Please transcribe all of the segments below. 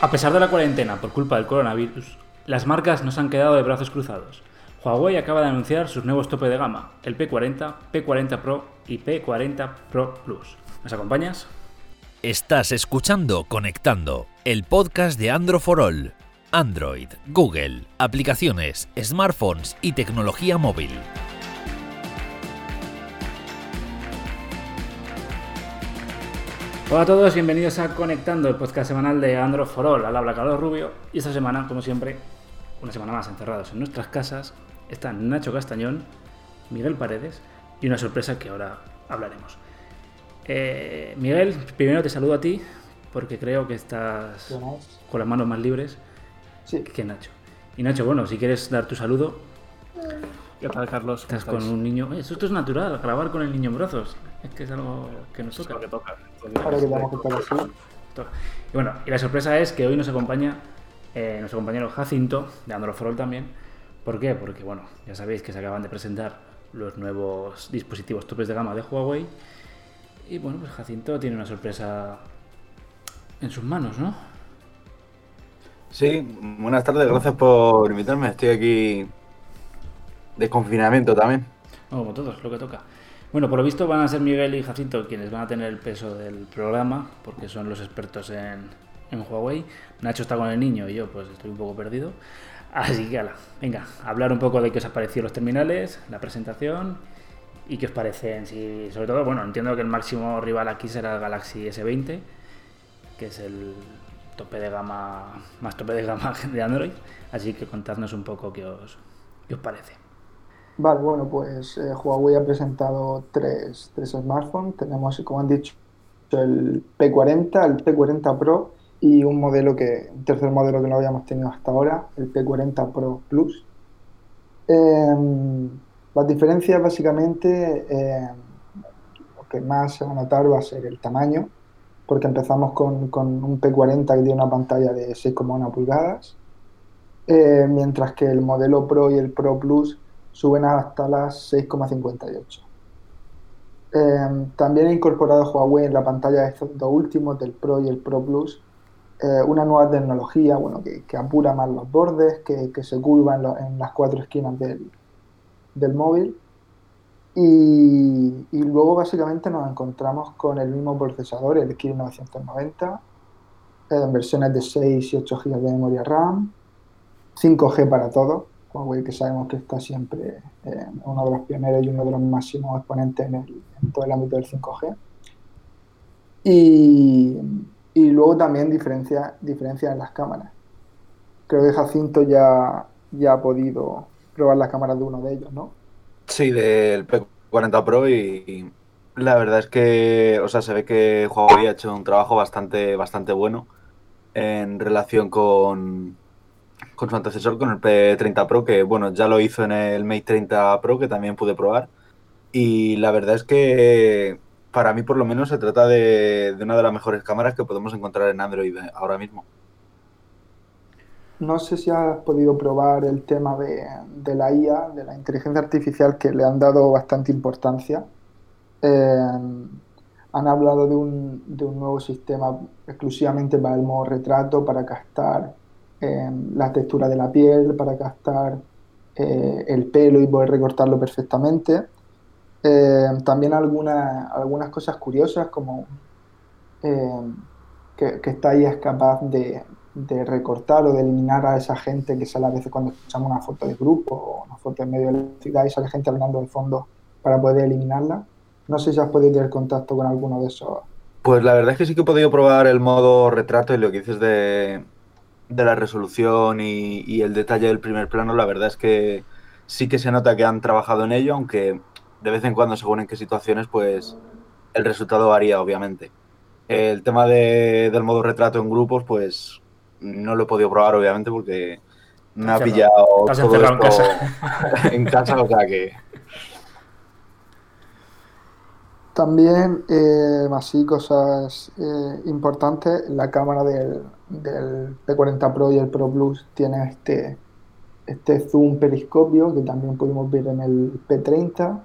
A pesar de la cuarentena por culpa del coronavirus, las marcas no se han quedado de brazos cruzados. Huawei acaba de anunciar sus nuevos tope de gama, el P40, P40 Pro y P40 Pro Plus. ¿Nos acompañas? Estás escuchando Conectando, el podcast de Android for All. Android, Google, aplicaciones, smartphones y tecnología móvil. Hola a todos, bienvenidos a Conectando, el podcast semanal de Android for All. Al habla Carlos Rubio y esta semana, como siempre, una semana más encerrados en nuestras casas, están Nacho Castañón, Miguel Paredes y una sorpresa que ahora hablaremos. Eh, Miguel, primero te saludo a ti porque creo que estás con las manos más libres que Nacho. Y Nacho, bueno, si quieres dar tu saludo. ¿Qué tal, Carlos? Estás con un niño. Esto, esto es natural, grabar con el niño en brazos. Es que es algo que nos toca. que toca. Ahora que vamos a así. Y bueno, y la sorpresa es que hoy nos acompaña eh, nuestro compañero Jacinto, de Android también. ¿Por qué? Porque, bueno, ya sabéis que se acaban de presentar los nuevos dispositivos topes de gama de Huawei. Y bueno, pues Jacinto tiene una sorpresa en sus manos, ¿no? Sí, buenas tardes, gracias por invitarme. Estoy aquí de confinamiento también. como todos, lo que toca. Bueno, por lo visto van a ser Miguel y Jacinto quienes van a tener el peso del programa, porque son los expertos en, Huawei. Nacho está con el niño y yo pues estoy un poco perdido. Así que, ala, venga, hablar un poco de qué os ha parecido los terminales, la presentación y qué os parecen. Si, sobre todo, bueno, entiendo que el máximo rival aquí será el Galaxy S20, que es el tope de gama, más tope de gama de Android. Así que contadnos un poco qué os, qué os parece. Vale, bueno, pues eh, Huawei ha presentado tres, tres smartphones. Tenemos, como han dicho, el P40, el P40 Pro y un modelo que, un tercer modelo que no habíamos tenido hasta ahora, el P40 Pro Plus. Em, las diferencias básicamente, em, lo que más se va a notar va a ser el tamaño, porque empezamos con, con un P40 que tiene una pantalla de 6,1 pulgadas, eh, mientras que el modelo Pro y el Pro Plus suben hasta las 6,58. Eh, también ha incorporado Huawei en la pantalla de estos dos últimos, del Pro y el Pro Plus, eh, una nueva tecnología bueno, que, apura más los bordes, que, se curva en, las cuatro esquinas del, del móvil. Y, luego básicamente nos encontramos con el mismo procesador, el Kirin 990, en versiones de 6 y 8 GB de memoria RAM, 5G para todo, Que sabemos que está siempre eh, uno de los pioneros y uno de los máximos exponentes en, todo el ámbito del 5G. Y, y luego también diferencia, diferencia en las cámaras. Creo que Jacinto ya, ya ha podido probar las cámaras de uno de ellos, ¿no? Sí, del P40 Pro y la verdad es que, o sea, se ve que Huawei ha hecho un trabajo bastante, bastante bueno en relación con, con su antecesor, con el P30 Pro, que bueno, ya lo hizo en el Mate 30 Pro, que también pude probar. Y la verdad es que para mí por lo menos se trata de, una de las mejores cámaras que podemos encontrar en Android ahora mismo. No sé si has podido probar el tema de, la IA, de la inteligencia artificial, que le han dado bastante importancia. Eh, han hablado de un, de un nuevo sistema exclusivamente para el modo retrato, para captar la textura de la piel para captar eh, el pelo y poder recortarlo perfectamente. Eh, también algunas, algunas cosas curiosas como eh, que, que, esta es capaz de, de, recortar o de eliminar a esa gente que sale a veces cuando escuchamos una foto de grupo o una foto en medio de la ciudad y sale gente hablando de fondo para poder eliminarla. No sé si has podido tener contacto con alguno de esos. Pues la verdad es que sí que he podido probar el modo retrato y lo que dices de, de la resolución y, el detalle del primer plano, la verdad es que sí que se nota que han trabajado en ello, aunque de vez en cuando, según en qué situaciones, pues el resultado varía, obviamente. El tema del modo retrato en grupos, pues no lo he podido probar, obviamente, porque me ha pillado todo en casa. en casa, o sea que También, eh, así cosas eh, importantes, la cámara del, P40 Pro y el Pro Plus tiene este, este zoom periscopio que también pudimos ver en el P30.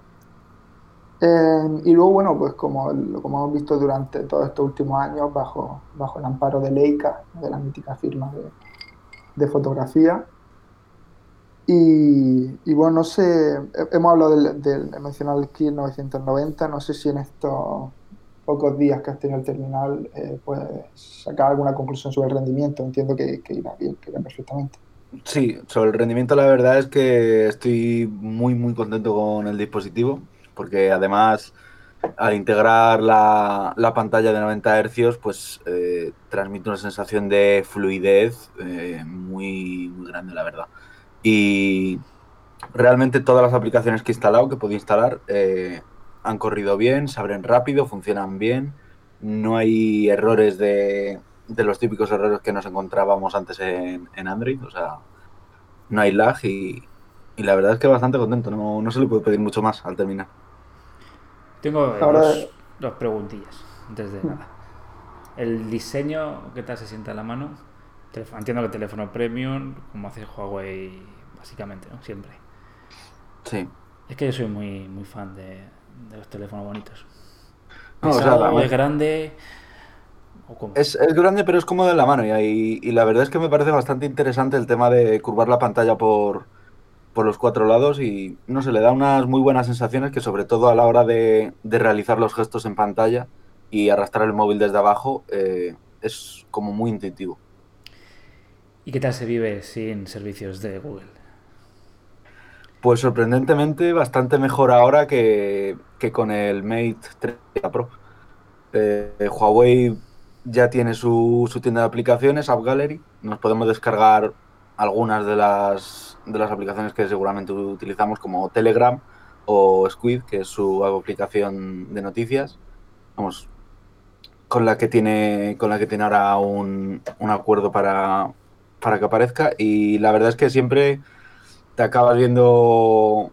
Eh, y luego, bueno, pues como, como hemos visto durante todos estos últimos años, bajo, bajo el amparo de Leica, de la mítica firma de, de fotografía. Y, y, bueno, no sé, hemos hablado del, del el KIR 990, no sé si en estos pocos días que has tenido el terminal eh, puedes sacar alguna conclusión sobre el rendimiento. Entiendo que, que irá bien, que irá perfectamente. Sí, sobre el rendimiento la verdad es que estoy muy muy contento con el dispositivo porque además al integrar la, la pantalla de 90 Hz pues eh, transmite una sensación de fluidez eh, muy, muy grande la verdad y realmente todas las aplicaciones que he instalado, que puedo instalar eh, han corrido bien, se abren rápido, funcionan bien no hay errores de, de los típicos errores que nos encontrábamos antes en, en Android, o sea, no hay lag y, y, la verdad es que bastante contento, no, no se le puede pedir mucho más al terminar. Tengo Ahora... dos, dos, preguntillas, antes de nada. El diseño, ¿qué tal se sienta en la mano? Entiendo que teléfono premium, como hace Huawei, básicamente, ¿no? Siempre. Sí. Es que yo soy muy, muy fan de, de los teléfonos bonitos. No, Pesado, o sea, es grande, es, es, grande, pero es cómodo en la mano. Y, y, la verdad es que me parece bastante interesante el tema de curvar la pantalla por, por los cuatro lados. Y no sé, le da unas muy buenas sensaciones que, sobre todo a la hora de, de realizar los gestos en pantalla y arrastrar el móvil desde abajo, eh, es como muy intuitivo. ¿Y qué tal se vive sin servicios de Google? Pues sorprendentemente bastante mejor ahora que, que con el Mate 3 Pro. Eh, Huawei ya tiene su, su, tienda de aplicaciones, App Gallery. Nos podemos descargar algunas de las, de las aplicaciones que seguramente utilizamos, como Telegram o Squid, que es su aplicación de noticias. Vamos, con la que tiene, con la que tiene ahora un, un acuerdo para, para que aparezca. Y la verdad es que siempre te acabas viendo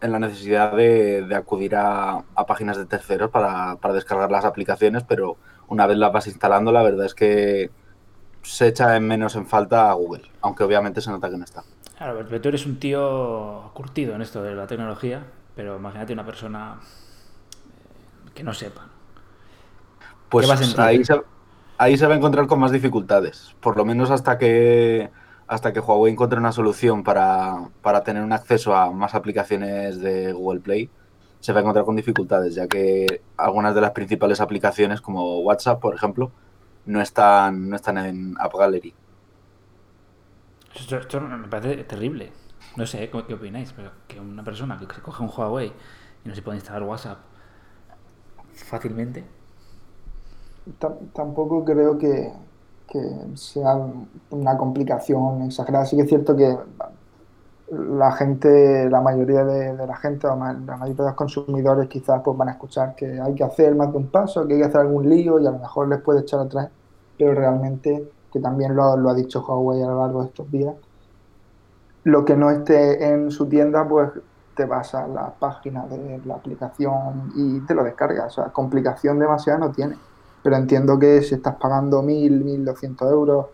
en la necesidad de, de acudir a, a, páginas de terceros para, para descargar las aplicaciones, pero una vez las vas instalando, la verdad es que se echa en menos en falta a Google, aunque obviamente se nota que no está. Claro, pero tú eres un tío curtido en esto de la tecnología, pero imagínate una persona eh, que no sepa. Pues ahí se, ahí se va a encontrar con más dificultades, por lo menos hasta que hasta que Huawei encuentre una solución para, para tener un acceso a más aplicaciones de Google Play se va a encontrar con dificultades, ya que algunas de las principales aplicaciones, como WhatsApp, por ejemplo, no están, no están en App Gallery. Esto, esto me parece terrible. No sé qué opináis, pero que una persona que se coge un Huawei y no se puede instalar WhatsApp fácilmente. Tampoco creo que, sea una complicación exagerada. Sí que es cierto que la gente, la mayoría de, la gente, la mayoría de los consumidores quizás pues van a escuchar que hay que hacer más de un paso, que hay que hacer algún lío y a lo mejor les puede echar atrás, pero realmente, que también lo, lo ha dicho Huawei a lo largo de estos días, lo que no esté en su tienda, pues te vas a la página de la aplicación y te lo descargas. O sea, complicación demasiada no tiene. Pero entiendo que si estás pagando 1.000, 1.200 euros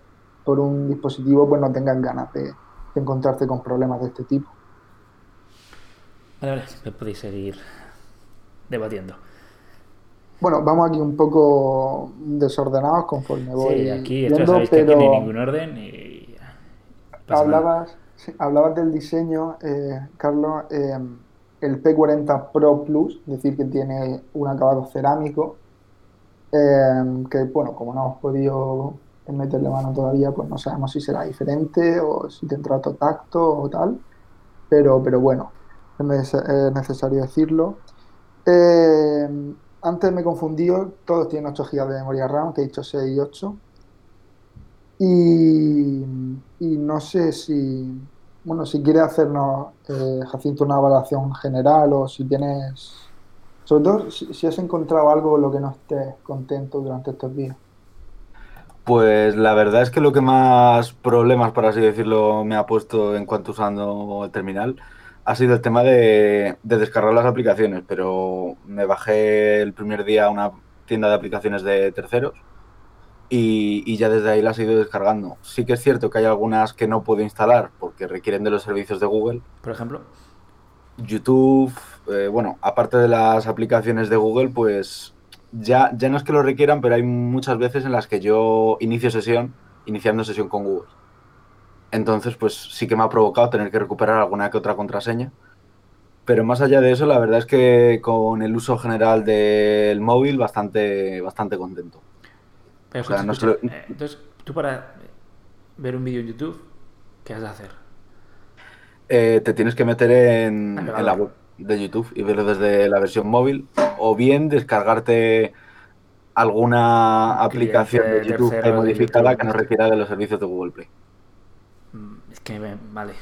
por un dispositivo, pues no tengas ganas de, de encontrarte con problemas de este tipo. Vale, vale, me podéis seguir debatiendo. Bueno, vamos aquí un poco desordenados conforme voy. Sí, aquí viendo, esto sabéis pero... que aquí no hay ningún orden y. Hablabas, sí, hablabas del diseño, eh, Carlos. Eh, el P40 Pro Plus, es decir, que tiene un acabado cerámico, eh, que bueno, como no hemos podido meterle mano todavía, pues no sabemos si será diferente o si tendrá otro tacto o tal, pero, pero bueno, es necesario decirlo. Eh, antes me he confundido, todos tienen 8 GB de memoria RAM, que he dicho 6 y 8. Y, y no sé si, bueno, si quieres hacernos, eh, Jacinto, una evaluación general o si tienes, sobre todo si, si has encontrado algo con lo que no estés contento durante estos días. Pues la verdad es que lo que más problemas, por así decirlo, me ha puesto en cuanto usando el terminal ha sido el tema de, de, descargar las aplicaciones, pero me bajé el primer día a una tienda de aplicaciones de terceros y, y, ya desde ahí las he ido descargando. Sí que es cierto que hay algunas que no puedo instalar porque requieren de los servicios de Google. Por ejemplo. YouTube, eh, bueno, aparte de las aplicaciones de Google, pues ya, ya no es que lo requieran, pero hay muchas veces en las que yo inicio sesión, iniciando sesión con Google. Entonces, pues sí que me ha provocado tener que recuperar alguna que otra contraseña. Pero más allá de eso, la verdad es que con el uso general del móvil, bastante, bastante contento. Pero O sea, escucha, no escucha, solo- eh, entonces, tú para ver un vídeo en YouTube, ¿qué has de hacer? Eh, te tienes que meter en, la web de YouTube y verlo desde la versión móvil, o bien descargarte alguna aplicación de YouTube tercero de modificada YouTube. que no requiera de los servicios de Google Play. Mm, Es que, vale.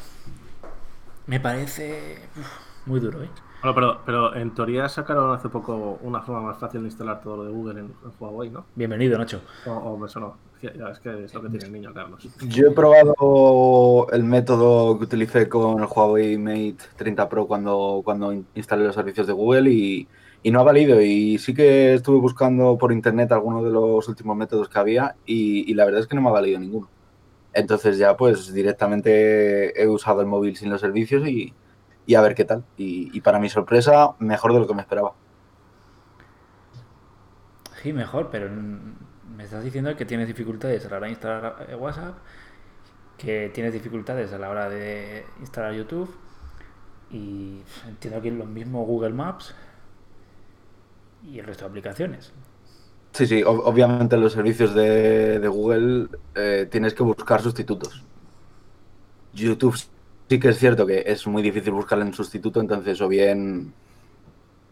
Me parece uf, muy duro, ¿eh? Bueno, pero, pero en teoría sacaron hace poco una forma más fácil de instalar todo lo de Google en, en Huawei, ¿no? Bienvenido, Nacho. O, o eso no. Es que, ya, es que es lo que tiene el niño, Carlos. Yo he probado el método que utilicé con el Huawei Mate 30 Pro cuando, cuando in- instalé los servicios de Google y, y no ha valido. Y sí que estuve buscando por internet algunos de los últimos métodos que había y, y la verdad es que no me ha valido ninguno. Entonces ya pues directamente he usado el móvil sin los servicios y, y a ver qué tal. Y, y para mi sorpresa, mejor de lo que me esperaba. Sí, mejor, pero me estás diciendo que tienes dificultades a la hora de instalar eh, WhatsApp, que tienes dificultades a la hora de instalar YouTube y entiendo que lo mismo Google Maps y el resto de aplicaciones. Sí, sí, ob- obviamente en los servicios de, de Google eh, tienes que buscar sustitutos. YouTube sí que es cierto que es muy difícil buscarle un sustituto, entonces o bien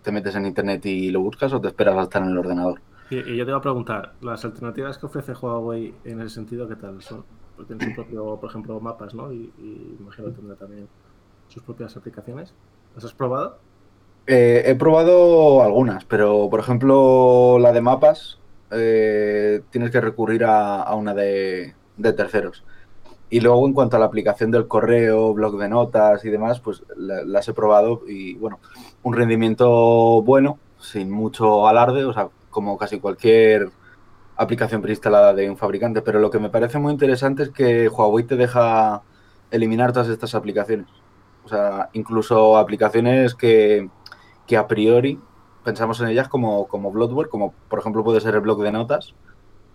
te metes en internet y lo buscas o te esperas a estar en el ordenador. Y, y yo te iba a preguntar, las alternativas que ofrece Huawei en ese sentido, ¿qué tal son? Porque tiene su propio, por ejemplo, mapas, ¿no? Y, y imagino que tendrá también sus propias aplicaciones. ¿Las has probado? Eh, he probado algunas, pero por ejemplo la de mapas eh, tienes que recurrir a, a una de, de terceros. Y luego en cuanto a la aplicación del correo, blog de notas y demás, pues la- las he probado y bueno, un rendimiento bueno, sin mucho alarde, o sea, como casi cualquier aplicación preinstalada de un fabricante. Pero lo que me parece muy interesante es que Huawei te deja eliminar todas estas aplicaciones. O sea, incluso aplicaciones que, que a priori pensamos en ellas como, como como por ejemplo puede ser el blog de notas,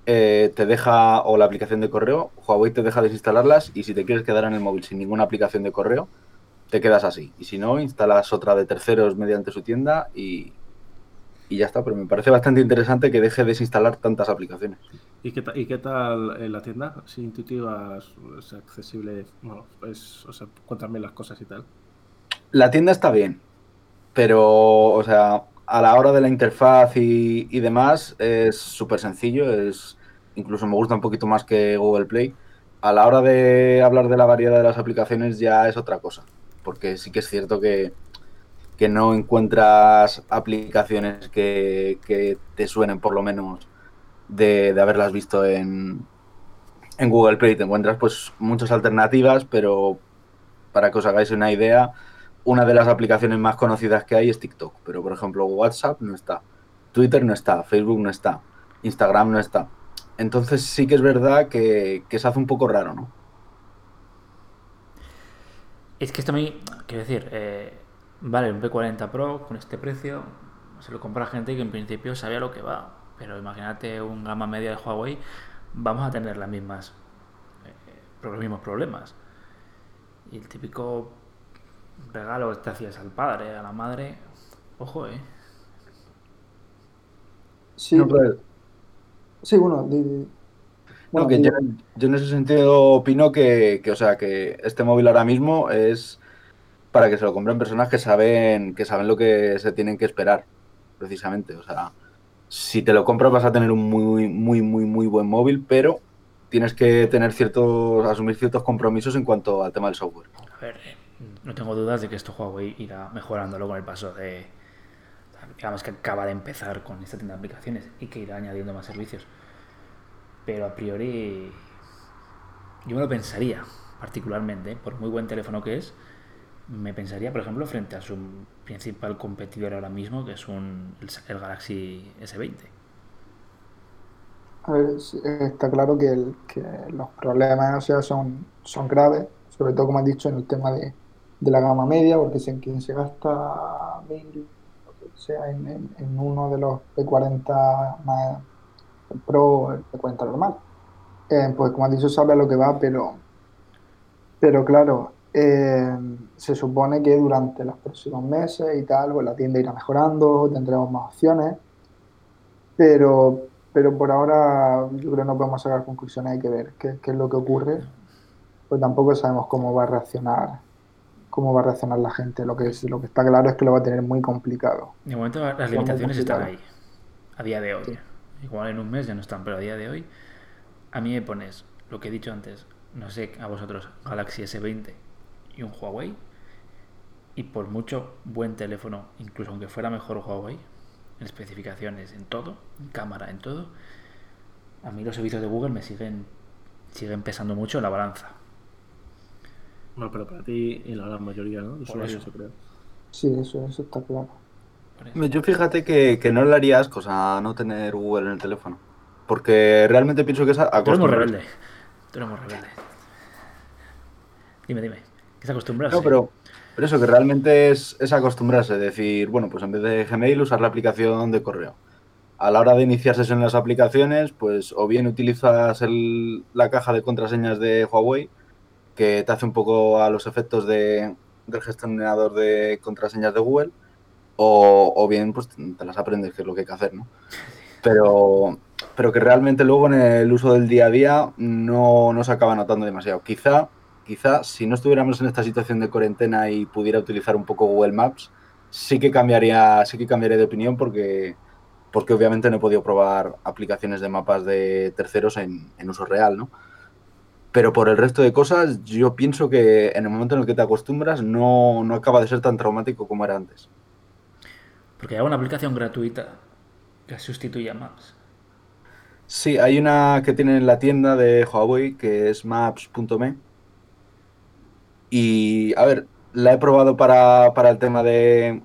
eh, te deja, o la aplicación de correo, Huawei te deja desinstalarlas y si te quieres quedar en el móvil sin ninguna aplicación de correo, te quedas así. Y si no, instalas otra de terceros mediante su tienda y, y ya está. Pero me parece bastante interesante que deje desinstalar tantas aplicaciones. ¿Y qué, y qué tal en la tienda? ¿Es intuitiva? ¿Es, es accesible? Bueno, o sea, cuéntame las cosas y tal. La tienda está bien, pero, o sea, a la hora de la interfaz y, demás es súper sencillo, es incluso me gusta un poquito más que Google Play. A la hora de hablar de la variedad de las aplicaciones ya es otra cosa, porque sí que es cierto que, que no encuentras aplicaciones que, que te suenen por lo menos de, de haberlas visto en, en Google Play. Te encuentras pues muchas alternativas, pero para que os hagáis una idea, una de las aplicaciones más conocidas que hay es TikTok, pero por ejemplo WhatsApp no está, Twitter no está, Facebook no está, Instagram no está. Entonces sí que es verdad que, se hace un poco raro, ¿no? Es que esto a mí, quiero decir, eh, vale, un P40 Pro con este precio, se lo compra gente que en principio sabía lo que va. Pero imagínate un gama media de Huawei, vamos a tener las mismas, eh, los mismos problemas. Y el típico regalo que te hacías al padre, a la madre, ojo, eh. Sí, No, pero- sí bueno, di- di- no, que yo en ese sentido opino que, que, o sea, que este móvil ahora mismo es para que se lo compren personas que saben, que saben lo que se tienen que esperar, precisamente. O sea, si te lo compras vas a tener un muy, muy, muy, muy buen móvil, pero tienes que tener ciertos, asumir ciertos compromisos en cuanto al tema del software. A ver, eh, no tengo dudas de que esto Huawei irá mejorándolo con el paso de. Digamos que acaba de empezar con esta tienda de aplicaciones y que irá añadiendo más servicios. Pero a priori. Yo me lo pensaría, particularmente, por muy buen teléfono que es. Me pensaría, por ejemplo, frente a su principal competidor ahora mismo, que es un, el, Galaxy S20. A ver, está claro que, que los problemas o sea, son, son graves, sobre todo como has dicho en el tema de, de la gama media, porque si quien se gasta mil, sea en, en, en, uno de los P40 más Pro, el P40 normal, eh, pues como has dicho, sabe a lo que va, pero, pero claro, eh, se supone que durante los próximos meses y tal, pues la tienda irá mejorando, tendremos más opciones, pero, pero por ahora yo creo que no podemos sacar conclusiones, hay que ver qué, qué es lo que ocurre, pues tampoco sabemos cómo va a reaccionar cómo va a reaccionar la gente. Lo que, es, lo que está claro es que lo va a tener muy complicado. De momento las limitaciones están ahí, a día de hoy. Sí. Igual en un mes ya no están, pero a día de hoy a mí me pones lo que he dicho antes, no sé, a vosotros, Galaxy S20 y un Huawei, y por mucho buen teléfono, incluso aunque fuera mejor Huawei, en especificaciones, en todo, en cámara, en todo, a mí los servicios de Google me siguen, siguen pesando mucho en la balanza. Bueno, pero para ti y la gran mayoría, ¿no? De usuarios, yo creo. Sí, eso, eso está claro. Yo fíjate que, que, no le haría ascos a no tener Google en el teléfono. Porque realmente pienso que es Tú eres muy rebelde. Tú eres muy rebelde. Dime, dime. ¿Qué es acostumbrarse? No, pero, pero eso, que realmente es, es acostumbrarse. Decir, bueno, pues en vez de Gmail, usar la aplicación de correo. A la hora de iniciar sesión en las aplicaciones, pues o bien utilizas el, la caja de contraseñas de Huawei, que te hace un poco a los efectos de, del gestionador de contraseñas de Google, o, o, bien pues te las aprendes, que es lo que hay que hacer, ¿no? Pero, pero que realmente luego en el uso del día a día no, no se acaba notando demasiado. Quizá, quizá si no estuviéramos en esta situación de cuarentena y pudiera utilizar un poco Google Maps, sí que cambiaría, sí que cambiaría de opinión porque, porque obviamente no he podido probar aplicaciones de mapas de terceros en, en uso real, ¿no? Pero por el resto de cosas, yo pienso que en el momento en el que te acostumbras no, no acaba de ser tan traumático como era antes. Porque hay una aplicación gratuita que sustituye a Maps. Sí, hay una que tienen en la tienda de Huawei que es maps.me. Y a ver, la he probado para, para el tema de,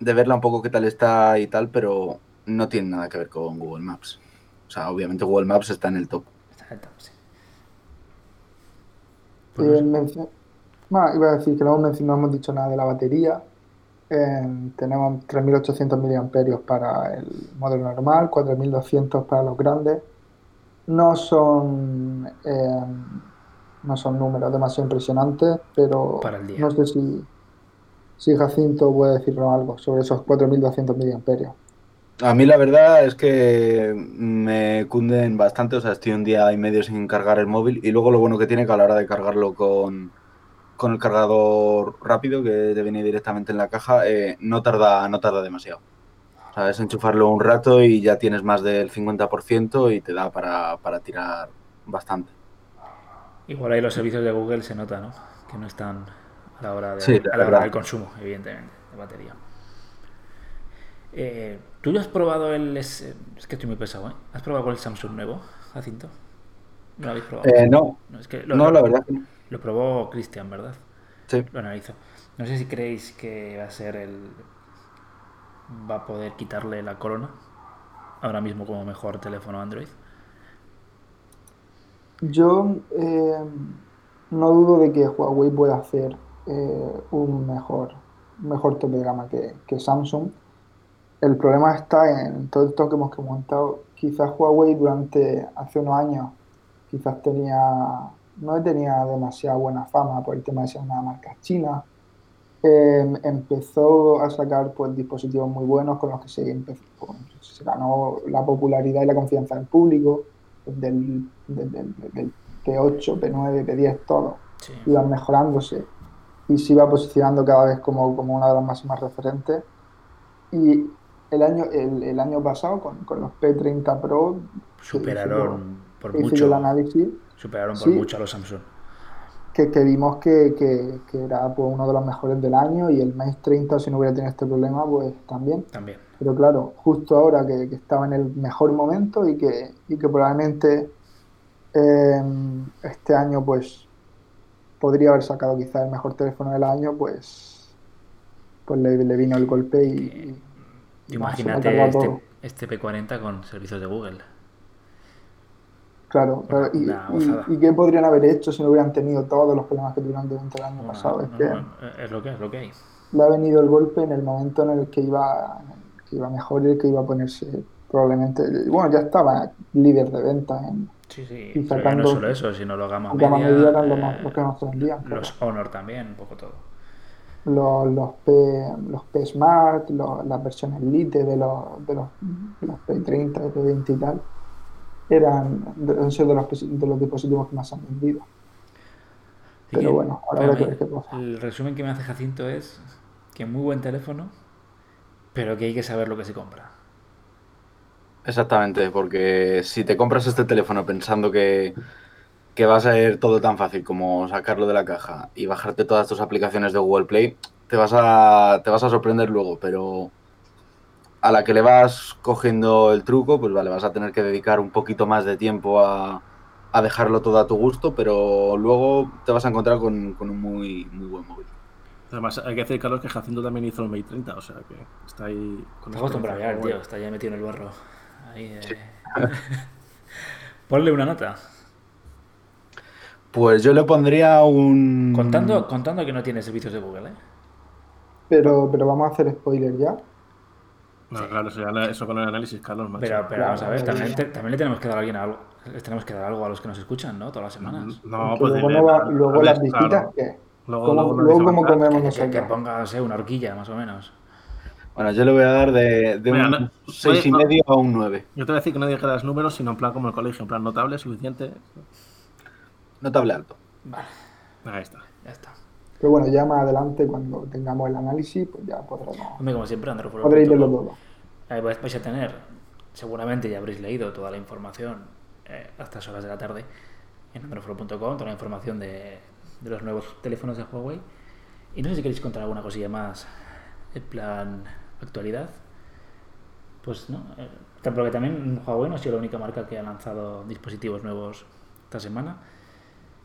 de, verla un poco qué tal está y tal, pero no tiene nada que ver con Google Maps. O sea, obviamente Google Maps está en el top. Está en el top, sí. Eh, mencio... bueno, iba a decir que no hemos, no hemos dicho nada de la batería. Eh, tenemos 3.800 miliamperios para el modelo normal, 4.200 para los grandes. No son eh, no son números demasiado impresionantes, pero no sé si, si Jacinto puede decirnos algo sobre esos 4.200 miliamperios. A mí la verdad es que me cunden bastante, o sea, estoy un día y medio sin cargar el móvil y luego lo bueno que tiene que a la hora de cargarlo con, con el cargador rápido que te viene directamente en la caja, eh, no, tarda, no tarda demasiado. O sea, es enchufarlo un rato y ya tienes más del 50% y te da para, para tirar bastante. Igual ahí los servicios de Google se nota, ¿no? Que no están a la hora, de, sí, a la hora del consumo, evidentemente, de batería. Eh, ¿Tú lo has probado el... Es, es, que estoy muy pesado, ¿eh? ¿Has probado el Samsung nuevo, Jacinto? ¿No lo habéis probado? Eh, no. No, es que lo, no, la verdad que no. Lo probó Cristian, ¿verdad? Sí. Lo analizo. No sé si creéis que va a ser el... Va a poder quitarle la corona ahora mismo como mejor teléfono Android. Yo eh, no dudo de que Huawei pueda hacer eh, un mejor, mejor tope de gama que, que Samsung el problema está en todo esto que hemos comentado. Quizás Huawei durante hace unos años quizás tenía no tenía demasiada buena fama por el tema de ser una marca china. Eh, empezó a sacar pues, dispositivos muy buenos con los que se, empezó, pues, se ganó la popularidad y la confianza del público, del, del, del, del P8, P9, P10, todo. Sí. Iban mejorándose y se iba posicionando cada vez como, como una de las máximas referentes. Y el año, el, el año pasado con, con, los P30 Pro superaron por mucho. el análisis, superaron por sí, mucho a los Samsung. Que, que vimos que, que, que, era pues, uno de los mejores del año y el Mate 30 si no hubiera tenido este problema pues también. También. Pero claro justo ahora que, estaba en el mejor momento y que, y que probablemente eh, este año pues podría haber sacado quizá el mejor teléfono del año pues pues le, le vino el golpe y, Imagínate este, este, P40 con servicios de Google. Claro, claro. ¿Y, qué podrían haber hecho si no hubieran tenido todos los problemas que tuvieron durante el año No, pasado? Es no, que no, es lo que es, lo que hay. le ha venido el golpe en el momento en el que iba, que iba mejor y el que iba a ponerse probablemente. Bueno, ya estaba líder de ventas en Sí, sí. Y no sacando- es solo eso, sino los gama media. media eran los, eh, más- los que vendían. los Honor también, un poco todo. Los, los P, los P Smart, los- las versiones Lite de los, de los, de los P30, P20 y tal, eran de, han sido de los, de los dispositivos que más se han vendido. Así Pero que, bueno, ahora habrá que ver qué pasa. El resumen que me hace Jacinto es que muy buen teléfono, pero que hay que saber lo que se compra. Exactamente, porque si te compras este teléfono pensando que, que va a ser todo tan fácil como sacarlo de la caja y bajarte todas tus aplicaciones de Google Play, te vas a, te vas a sorprender luego, pero a la que le vas cogiendo el truco, pues vale, vas a tener que dedicar un poquito más de tiempo a, a dejarlo todo a tu gusto, pero luego te vas a encontrar con, con un muy, muy buen móvil. Además, hay que decir, Carlos, que Jacinto también hizo el Mate 30, o sea que está ahí con Está acostumbrado ya, tío, está ya metido en el barro. Ahí, eh. Ponle una nota. Pues yo le pondría un... Contando, contando que no tiene servicios de Google, ¿eh? Pero, pero vamos a hacer spoiler ya. No, claro, eso, ya- eso con el análisis, Carlos, macho. Pero, pero vamos a ver, también, te- también le tenemos que dar a alguien algo. Les tenemos que dar algo a los que nos escuchan, ¿no? Todas las semanas. No, Porque pues luego dile, no va- luego las visitas, claro. ¿qué? Luego, ¿Cómo, luego no luego cómo comemos Que, que nosotros? póngase una horquilla, más o menos. Bueno, yo le voy a dar de, de Mira, un no- 6,5 y no- medio a un 9. Yo te voy a decir que no dijeras números, sino en plan como el colegio, en plan notable, suficiente. Notable alto. Vale, Ahí está. ya está. Pero bueno, ya más adelante, cuando tengamos el análisis, pues ya podremos, Hombre, como siempre, podréis verlo todo. Ahí vais, vais a tener, seguramente ya habréis leído toda la información eh, a estas horas de la tarde en androforo.com, toda la información de, de los nuevos teléfonos de Huawei. Y no sé si queréis contar alguna cosilla más en plan actualidad. Pues no, eh, porque también Huawei no ha sido la única marca que ha lanzado dispositivos nuevos esta semana.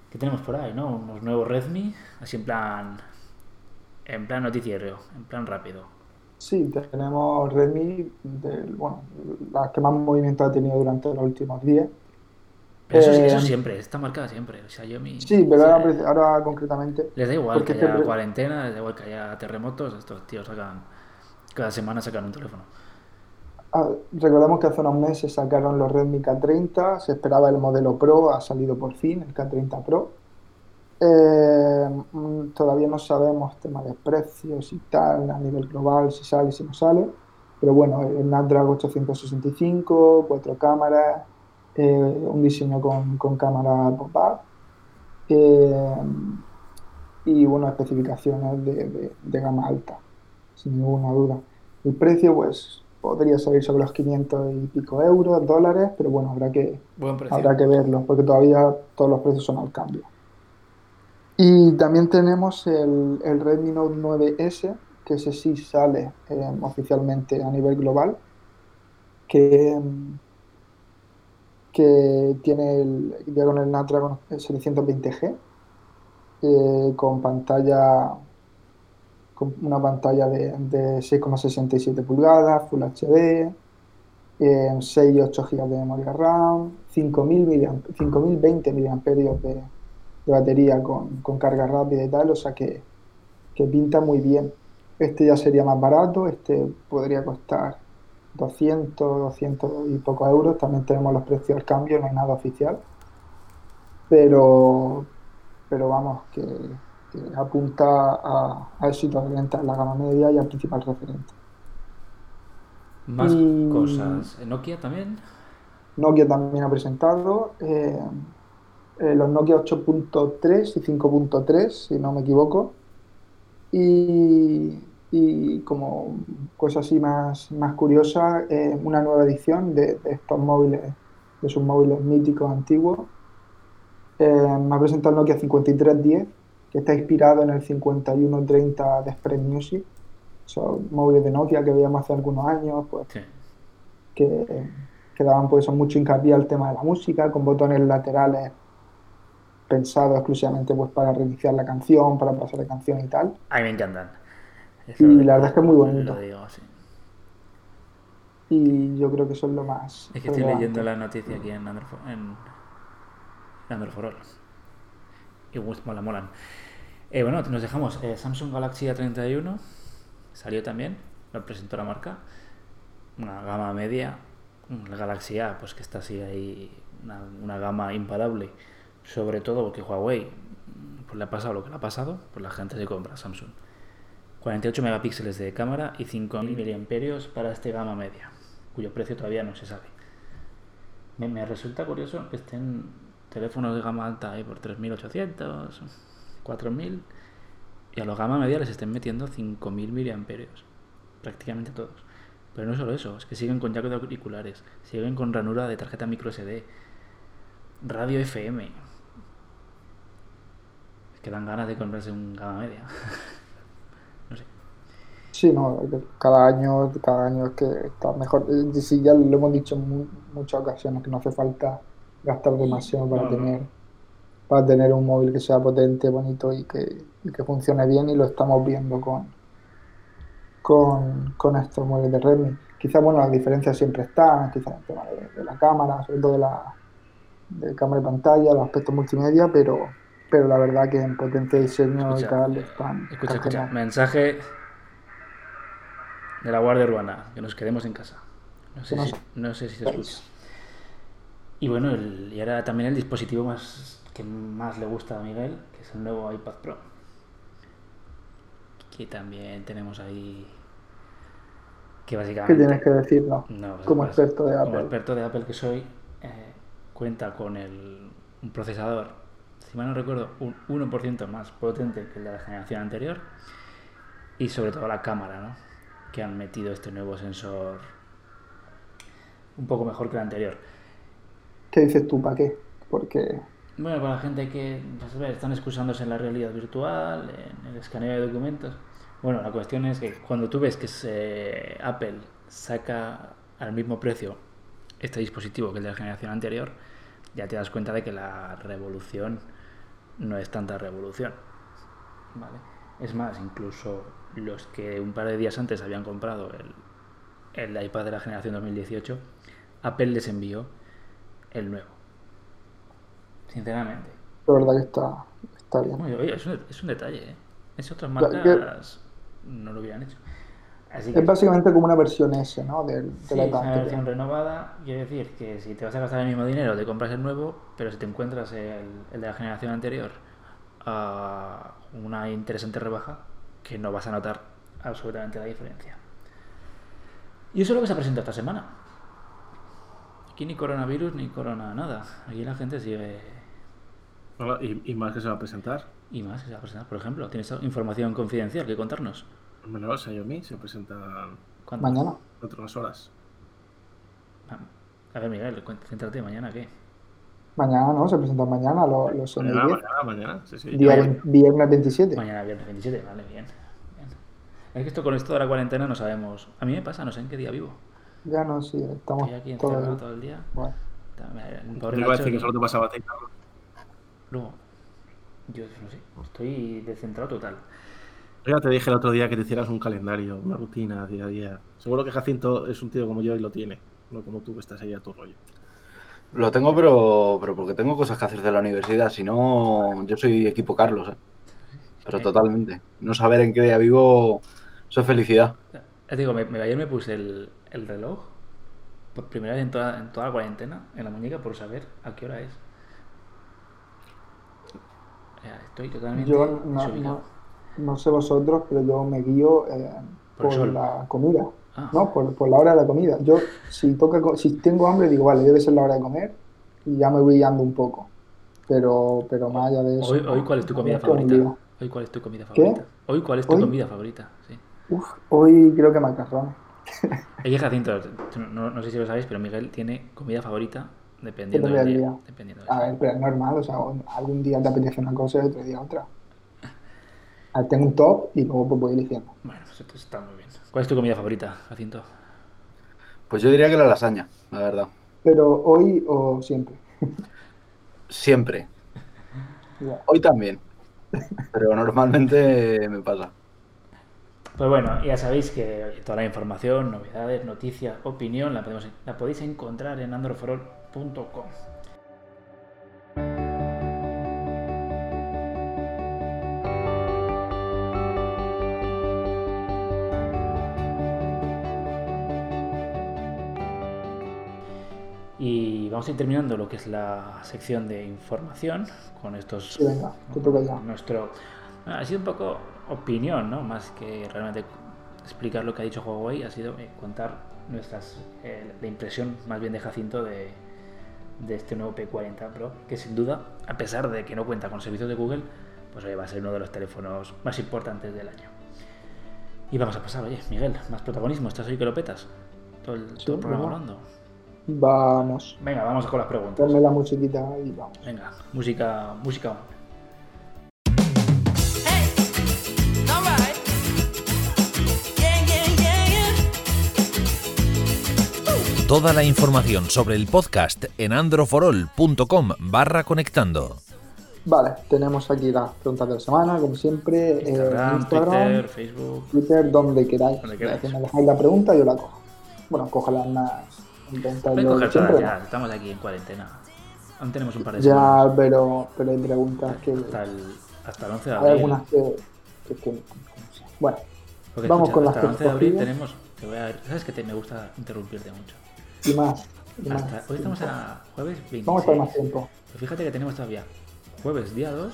¿Qué tenemos por ahí, no? Unos nuevos Redmi, así en plan en plan noticiero, en plan rápido. Sí, tenemos Redmi, del, bueno, las que más movimiento ha tenido durante los últimos días. Pero eso, Eh, eso siempre, está marcada siempre. O sea, Xiaomi. Sí, pero o sea, ahora, ahora concretamente, Les da igual que haya cuarentena, les da igual que haya terremotos. Estos tíos sacan. Cada semana sacan un teléfono. Ah, recordemos que hace unos meses sacaron los Redmi K30, se esperaba el modelo Pro, ha salido por fin, el K30 Pro. Eh, mm, todavía no sabemos tema de precios y tal, a nivel global, si sale, si no sale. Pero bueno, el Snapdragon 865, cuatro cámaras, eh, un diseño con, con cámara pop-up. eh, y bueno, especificaciones de, de- de gama alta, sin ninguna duda. El precio, pues, podría salir sobre los 500 y pico euros, dólares, pero bueno, habrá que, habrá que verlo, porque todavía todos los precios son al cambio. Y también tenemos el, el Redmi Note 9S, que ese sí sale eh, oficialmente a nivel global, que, que tiene el, ya con el Snapdragon 720G, eh, con pantalla con una pantalla de, de 6,67 pulgadas, Full HD, eh, 6 y 8 GB de memoria RAM, 5000 miliamp- 5020 mAh de, de batería con, con carga rápida y tal, o sea que, que pinta muy bien. Este ya sería más barato, este podría costar 200, 200 y pocos euros, también tenemos los precios al cambio, no hay nada oficial, pero, pero vamos, que, que apunta a, a éxito de venta en la gama media y al principal referente. Más y- cosas. Nokia también. Nokia también ha presentado eh, eh, los Nokia 8.3 y 5.3, si no me equivoco. Y, y como cosa así más, más curiosa, eh, una nueva edición de, de estos móviles, de sus móviles míticos antiguos. Eh, me ha presentado el Nokia 5310, que está inspirado en el 5130 de Express Music. Son móviles de Nokia que veíamos hace algunos años, pues Sí. que, que daban pues mucho hincapié al tema de la música, con botones laterales pensados exclusivamente pues para reiniciar la canción, para pasar de canción y tal. A mí me encantan. Eso Y la verdad es que es muy bonito. Lo digo, sí. Y yo creo que eso es lo más. Es que estoy leyendo la noticia aquí en, Androfo- Y mola, molan. Eh, bueno, nos dejamos eh, Samsung Galaxy A31, salió también, lo presentó la marca, una gama media, la Galaxy A, pues que está así ahí, una, gama imparable, sobre todo porque Huawei pues le ha pasado lo que le ha pasado, pues la gente se compra Samsung. 48 megapíxeles de cámara y 5000 mAh para este gama media, cuyo precio todavía no se sabe. Me resulta curioso que estén teléfonos de gama alta ahí por 3800, 4000 y a los gama media les estén metiendo 5000 mAh, prácticamente todos. Pero no solo eso, es que siguen con jack de auriculares, siguen con ranura de tarjeta micro SD, radio FM. Es que dan ganas de comprarse un gama media. no sé. Sí, no, cada año, cada año es que está mejor. Sí, ya lo hemos dicho en muchas ocasiones que no hace falta gastar demasiado para No, tener para tener un móvil que sea potente, bonito y que, y que funcione bien y lo estamos viendo con, con, con estos móviles de Redmi. Quizás, bueno, las diferencias siempre están, quizás el tema de, de la cámara, sobre todo de la de cámara y pantalla, los aspectos multimedia, pero, pero la verdad que en potencia de diseño y tal están, Escucha, escucha. Mensaje de la Guardia Urbana, que nos quedemos en casa. No sé, si, no sé si se escucha. Y bueno, el- y ahora también el dispositivo más que más le gusta a Miguel, que es el nuevo iPad Pro. Que también tenemos ahí. Que ¿Qué básicamente. tienes que decirnos No, pues, como pues, experto de Como Apple? experto de Apple que soy, eh, cuenta con el, un procesador, si mal no recuerdo, un 1% más potente que el de la generación anterior. Y sobre todo la cámara, ¿no? Que han metido este nuevo sensor un poco mejor que el anterior. ¿Qué dices tú, para qué? Porque Bueno, para la gente que ya sabes, están excusándose en la realidad virtual, en el escaneo de documentos. Bueno, la cuestión es que cuando tú ves que se- Apple saca al mismo precio este dispositivo que el de la generación anterior, ya te das cuenta de que la revolución no es tanta revolución. ¿Vale? Es más, incluso los que un par de días antes habían comprado el, el iPad de la generación 2018, Apple les envió el nuevo. Sinceramente. la verdad que está, está bien. Oye, oye, es, un, es un detalle, ¿eh? Es otras marcas no lo hubieran hecho. Así que Es básicamente como una versión S, ¿no? Del, sí, del es una versión renovada. Quiero decir que si te vas a gastar el mismo dinero, te compras el nuevo, pero si te encuentras el, el de la generación anterior a una interesante rebaja, que no vas a notar absolutamente la diferencia. Y eso es lo que se ha presentado esta semana. Aquí ni coronavirus ni corona nada. Aquí la gente sigue Bueno, y, y más que se va a presentar. y más que se va a presentar. Por ejemplo, ¿tienes información confidencial que contarnos? Menos Xiaomi se presentan ¿Cuándo? Mañana. dentro de unas horas. A ver, Miguel, céntrate mañana, ¿qué? Mañana, ¿no? Se presentan mañana los, Mañana, 10. mañana, mañana. Sí, sí. Día viernes 27. Mañana, viernes 27, vale, bien. bien. Es que esto con esto de la cuarentena no sabemos. A mí me pasa, no sé en qué día vivo. Ya no, sí, estamos Estoy aquí encerrado todos. todo el día. Bueno, El Te pobre iba a Nacho decir que solo te pasaba a yo no sé, estoy descentrado total. Ya te dije el otro día que te hicieras un calendario, una rutina día a día. Seguro que Jacinto es un tío como yo y lo tiene. No como tú que estás ahí a tu rollo. Lo tengo, pero, pero porque tengo cosas que hacer de la universidad. Si no, yo soy equipo Carlos, ¿eh? Pero Sí. totalmente. No saber en qué día vivo, eso es felicidad. Ya te digo, me, me- ayer me puse el, el reloj por primera vez en toda, en toda la cuarentena en la muñeca por saber a qué hora es. Estoy totalmente yo no, no, no sé vosotros, pero yo me guío eh, Por la comida. Ah. No, por, por la hora de la comida. Yo, si toca, si tengo hambre, digo, vale, debe ser la hora de comer y ya me voy guiando un poco. Pero, pero más allá de eso. Hoy, hoy, ¿cuál es tu comida favorita? Hoy, ¿cuál es tu comida ¿Qué? favorita? Hoy, ¿cuál es tu ¿Hoy? comida favorita? Sí. Uf, hoy creo que macarrones. Oye, Jacinto, no, no sé si lo sabéis, pero Miguel tiene comida favorita dependiendo del día. día. Dependiendo del A día. ver, pero es normal, o sea, algún día te apetece una cosa y otro día otra. A ver, Tengo un top y luego pues voy eligiendo. Bueno, pues esto está muy bien. ¿Cuál es tu comida favorita, Jacinto? Pues yo diría que la lasaña, la verdad. Pero hoy o siempre. Siempre. Hoy también. Pero normalmente me pasa. Pues bueno, ya sabéis que toda la información, novedades, noticias, opinión, la, podéis encontrar en androforol.com. Y vamos a ir terminando lo que es la sección de información con estos. Sí, venga, con nuestro. Ha sido un poco opinión, ¿no? Más que realmente explicar lo que ha dicho Huawei, ha sido eh, contar nuestras eh, la impresión más bien de Jacinto de, de este nuevo P40 Pro, que sin duda, a pesar de que no cuenta con servicios de Google, pues oye, va a ser uno de los teléfonos más importantes del año. Y vamos a pasar, oye, Miguel, más protagonismo, estás hoy que lo petas. Todo el, todo el programa hablando. Vamos. Venga, vamos con las preguntas. Ponme la musiquita y vamos. Venga, música, música. Toda la información sobre el podcast en androforol.com barra conectando. Vale, tenemos aquí las preguntas de la semana, como siempre. eh, Instagram, Twitter, Facebook. Twitter, donde queráis. Donde queráis. Si me dejáis la pregunta, yo la cojo. Bueno, cojo las más intenta Ven, yo coger siempre. todas ya, ¿no? estamos aquí en cuarentena. Aún tenemos un par de Ya, semanas. pero, pero hay preguntas que. Hasta el, hasta el 11 de Hay abril. algunas que. que- que- bueno, Porque, vamos escucha, con las hasta el que 11 de abril escogí. tenemos. Te voy a, ¿Sabes que te, me gusta interrumpirte mucho? Y más. y más. Hasta, hoy estamos a jueves 26. Vamos a más tiempo. Pero fíjate que tenemos todavía jueves día 2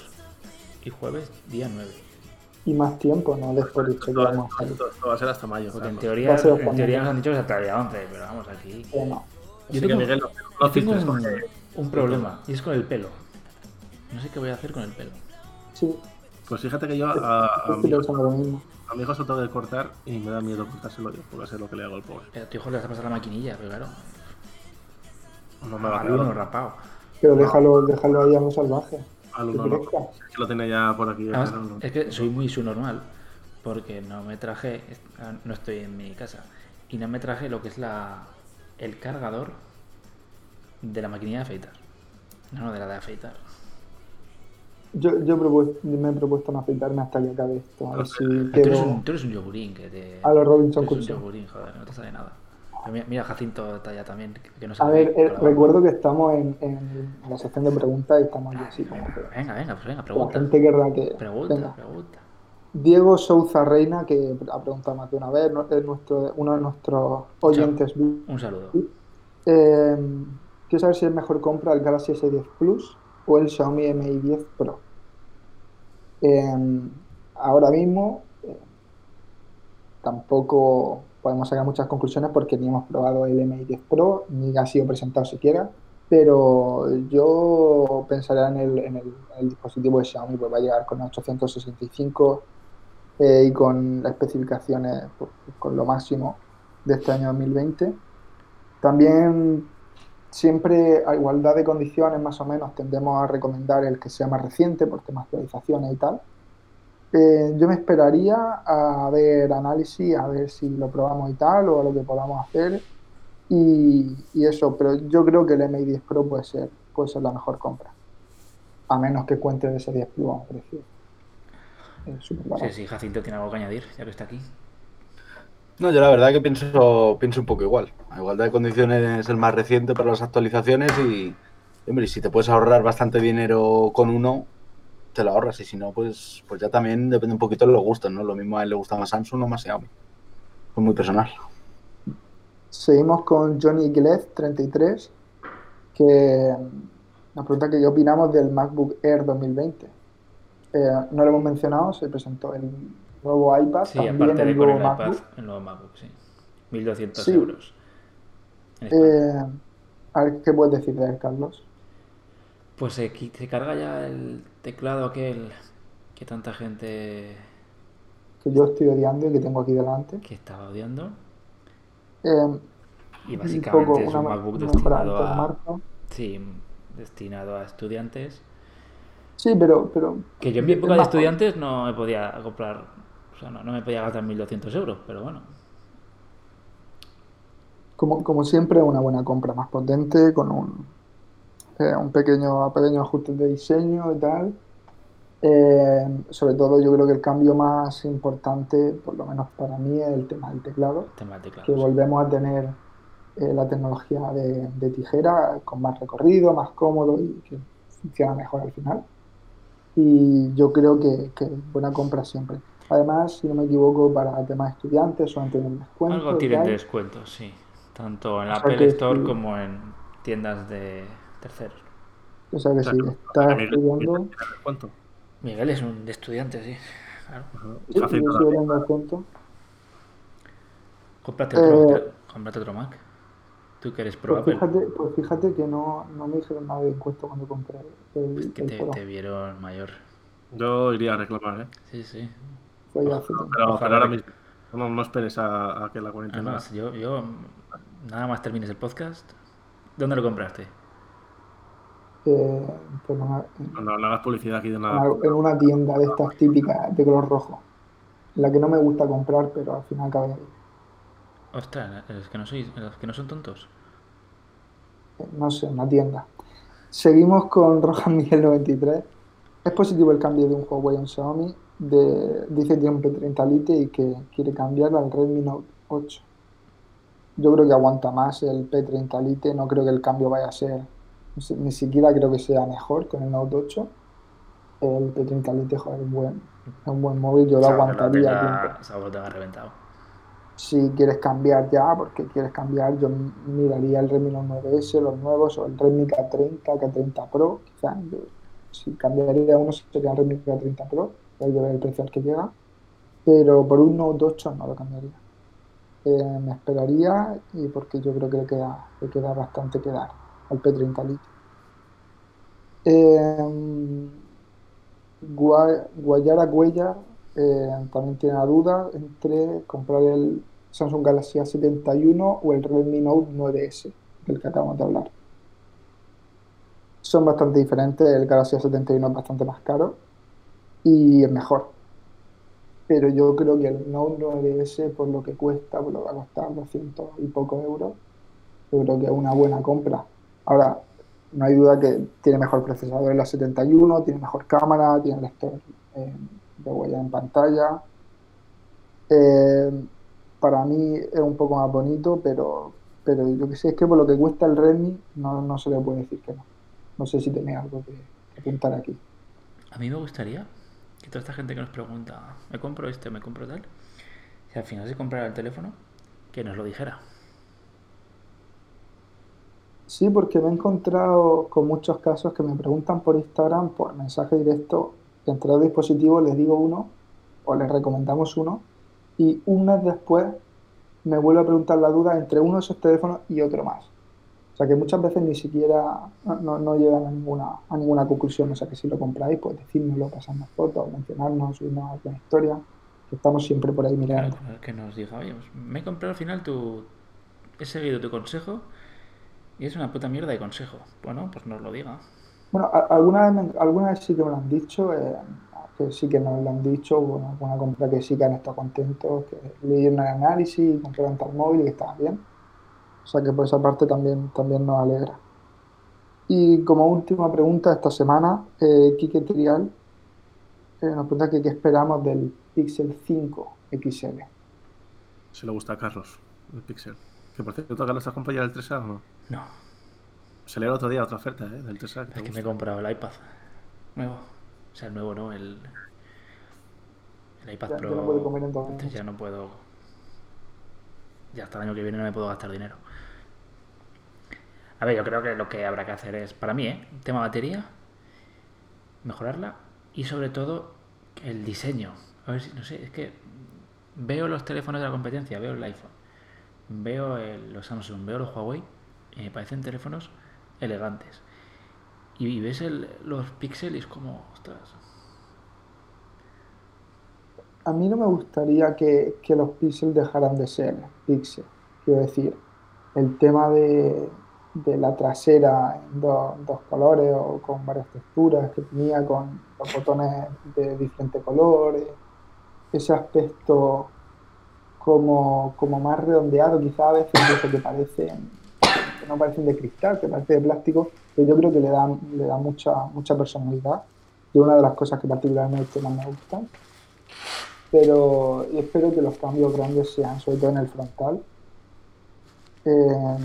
y jueves día 9. Y más tiempo, ¿no? Después de que Esto, a va a ser hasta mayo. Porque en teoría, a en teoría nos han dicho que es hasta el día 11, pero vamos aquí. No. Yo que tengo- Miguel, no, Yo no tengo un, un problema y es con el pelo. No sé qué voy a hacer con el pelo. Sí, Pues fíjate que yo a, a, mi, mismo. A mi hijo se lo tengo que cortar y me da miedo cortárselo yo, porque sé lo que le hago al pobre. Pero a tu hijo le vas a pasar la maquinilla, pero claro. No me va a uno quedar. rapado. Pero déjalo, déjalo ahí a lo salvaje. Al uno no. Es que lo tenía ya por aquí. Además, pero no. es que soy muy subnormal porque no me traje, no estoy en mi casa y no me traje lo que es la el cargador de la maquinilla de afeitar. No, no, de la de afeitar. Yo, yo me he propuesto no afeitarme hasta que acabe esto. A ver si Tú eres, un, tú eres un yogurín que te. a los Robinson eres un Crusoe. yogurín, joder, no te sale nada. Mira, mira, Jacinto está ya también, que- que no A ver, eh, recuerdo que estamos en, en la sección de preguntas y estamos aquí así como que Venga, venga, pues venga, la pregunta. gente querrá que... Pregunta, Venga. pregunta. Diego Souza Reina, que ha preguntado más de una vez, es nuestro, uno de nuestros oyentes. Un saludo. Eh, quiero saber si es mejor compra el Galaxy S10 Plus o el Xiaomi Mi 10 Pro. Eh, ahora mismo tampoco podemos sacar muchas conclusiones porque ni hemos probado el Mi 10 Pro ni ha sido presentado siquiera. Pero yo pensaría en el, en el- en el dispositivo de Xiaomi, pues va a llegar con 865 eh, y con las especificaciones pues, con lo máximo de este año 2020. También siempre a igualdad de condiciones más o menos tendemos a recomendar el que sea más reciente por temas de actualizaciones y tal. Eh, yo me esperaría a ver análisis, a ver si lo probamos y tal, o a lo que podamos hacer. Y, y eso, pero yo creo que el Mi 10 Pro puede ser, puede ser la mejor compra. A menos que cuente el S10 Plus a un precio. eh, Sí, sí, Jacinto tiene algo que añadir, ya que está aquí. No, yo la verdad que pienso, pienso un poco igual. A igualdad de condiciones es el más reciente para las actualizaciones y, hombre, si te puedes ahorrar bastante dinero con uno, te lo ahorras. Y si no, pues, pues ya también depende un poquito de los gustos, ¿no? Lo mismo a él le gusta más Samsung o más Xiaomi. Es muy personal. Seguimos con Johnny Glez 33, que nos pregunta que qué opinamos del MacBook Air 2020. Eh, no lo hemos mencionado, se presentó el nuevo iPad, Sí, también aparte de el con el nuevo iPad, MacBook. el nuevo MacBook, sí. 1200 Sí. euros. Eh, a ver, ¿qué puedes decir de él, Carlos? Pues se, qui- se carga ya el teclado aquel que tanta gente Que yo estoy odiando y que tengo aquí delante. que estaba odiando. Eh, Y un básicamente poco es un una- MacBook destinado a. Sí, destinado a estudiantes. Sí, pero, pero Que yo en mi época de estudiantes no me podía comprar. O sea, no, no me podía gastar 1200 euros, pero bueno. como, como siempre, una buena compra más potente, con un, eh, un pequeño, pequeño ajuste de diseño y tal. Eh, sobre todo, yo creo que el cambio más importante, por lo menos para mí, es el tema del teclado, Tema del teclado. que sí. volvemos a tener eh, la tecnología de, de tijera con más recorrido, más cómodo y que funciona mejor al final. Y yo creo que, que buena compra siempre. Además, si no me equivoco, para temas estudiantes suelen tener descuento. Algo tienen de descuento, sí. Tanto en la O sea Apple que Store sí. como en, tiendas de terceros. O sea que si estás Miguel, estudiando, Miguel, ¿Cuánto? Miguel es un estudiante, sí. Claro. Sí, el punto. Cómprate otro, Eh, cómprate otro Mac. Tú que eres pro Pues Apple. fíjate, pues fíjate que no, no me dijeron nada de encuesta cuando compré el, Es que el te, te vieron mayor. Yo iría a reclamar, ¿eh? Sí, sí. Fue ya hace tiempo. Pero, Ojalá pero ahora mismo. No, no esperes a, a que la cuarentena. Además, yo, yo, nada más termines el podcast. ¿Dónde lo compraste? Eh, pues no, No, no hagas publicidad aquí de nada. en una tienda de estas típicas de color rojo. La que no me gusta comprar, pero al final acabé ahí. Ostras, los que no sois, los que no son tontos. Eh, No sé, una tienda. Seguimos con Rohan Miguel 93. Es positivo el cambio de un Huawei a un Xiaomi. De, dice que tiene un P30 Lite y que quiere cambiar al Redmi Note 8. Yo creo que aguanta más el P30 Lite. No creo que el cambio vaya a ser, ni siquiera creo que sea mejor con el Note 8. El P30 Lite, joder, es un buen, es un buen móvil. Yo lo aguantaría que lo tenga reventado. Si quieres cambiar ya, porque quieres cambiar, yo miraría el Redmi Note 9S, los nuevos, o el Redmi K30, K30 Pro. Quizá, yo- si cambiaría uno sería el Redmi K30 Pro, hay ver el precio al que llega. Pero por un Note 8 no lo cambiaría. Eh, me esperaría y porque yo creo que le queda, le queda bastante que dar al P30 Lite. Eh, Gua- Guayara Cuellar eh, también tiene la duda entre comprar el Samsung Galaxy A71 o el Redmi Note 9S, del que acabamos de hablar. Son bastante diferentes, el Galaxy A71 es bastante más caro y es mejor. Pero yo creo que el Note 9S, por lo que cuesta, por lo que va a costar 200 y pocos euros, yo creo que es una buena compra. Ahora, no hay duda que tiene mejor procesador el A71, tiene mejor cámara, tiene lector eh, de huella en pantalla. Eh, para mí es un poco más bonito, pero, pero yo que sé, es que por lo que cuesta el Redmi no, no se le puede decir que no. No sé si tenéis algo que, que apuntar aquí. A mí me gustaría que toda esta gente que nos pregunta, ¿me compro este, me compro tal? Si al final se comprara el teléfono, que nos lo dijera. Sí, porque me he encontrado con muchos casos que me preguntan por Instagram, por mensaje directo, entre los dispositivos les digo uno o les recomendamos uno y un mes después me vuelve a preguntar la duda entre uno de esos teléfonos y otro más. O sea que muchas veces ni siquiera no, no- llegan a ninguna, a ninguna conclusión. O sea que si lo compráis, pues decírnoslo, pasarnos fotos, mencionarnos, subirnos una historia, que estamos siempre por ahí Claro, mirando. que nos diga, oye, pues me he comprado al final tu. He seguido tu consejo y es una puta mierda de consejo. Bueno, pues nos lo diga. Bueno, alguna vez, me- alguna vez sí que me lo han dicho, eh, que sí que nos lo han dicho, bueno, alguna compra que sí que han estado contentos, que leyeron el análisis y compraron tal móvil y que estaba bien. O sea que por esa parte también, también nos alegra. Y como última pregunta esta semana, eh, Quique Trial eh, nos pregunta que qué esperamos del Pixel 5 XL. Si le gusta a Carlos, el Pixel. Que por cierto, Carlos, ¿has comprado ya el 3A o no? No, Se le el otro día otra oferta, ¿eh? Del 3A. Que te es que me he comprado el iPad nuevo. O sea, el nuevo no, el. El iPad Ya- ya Pro. no comer entonces años. ya no puedo. Ya hasta el año que viene no me puedo gastar dinero. A ver, yo creo que lo que habrá que hacer es, para mí, ¿eh? Tema batería, mejorarla y sobre todo el diseño. A ver si, no sé, es que veo los teléfonos de la competencia, veo el iPhone, veo los Samsung, veo los Huawei y me parecen teléfonos elegantes. Y, y ves el- los Pixel y es como, ostras, A mí no me gustaría que, que los Pixel dejaran de ser Pixel. Quiero decir, el tema de, de la trasera en do- dos colores o con varias texturas que tenía, con los botones de diferentes colores, ese aspecto como, como más redondeado, quizá a veces que parecen, que no parecen de cristal, que parecen de plástico, pero yo creo que le da, le da mucha, mucha personalidad. Y una de las cosas que particularmente más me gustan pero espero que los cambios grandes sean, sobre todo en el frontal, eh,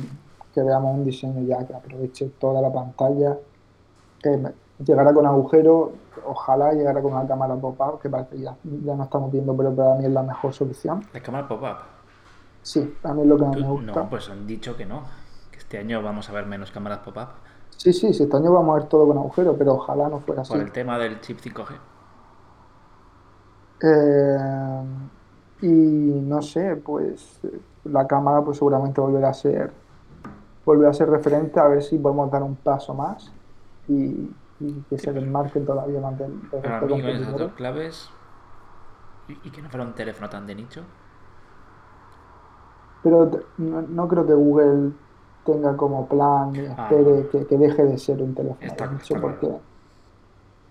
que veamos un diseño ya que aproveche toda la pantalla, que llegará con agujero, ojalá llegara con una cámara pop-up, que parece que ya, ya no estamos viendo, pero para mí es la mejor solución. la cámara pop-up. Sí, a mí es lo que Tú- me gusta. No, pues han dicho que no, que este año vamos a ver menos cámaras pop-up Sí, sí, este año vamos a ver todo con agujero, pero ojalá no fuera así. por el tema del chip 5G. Eh, y no sé, pues la cámara pues seguramente volverá a ser volverá a ser referente a ver si podemos dar un paso más y, y que se desmarque todavía más del, del Para resto de mí, con esas competidores. dos claves y, y que no fuera un teléfono tan de nicho. Pero no, no creo que Google tenga como plan Ah, espere no. que, que deje de ser un teléfono Está- de nicho está claro. porque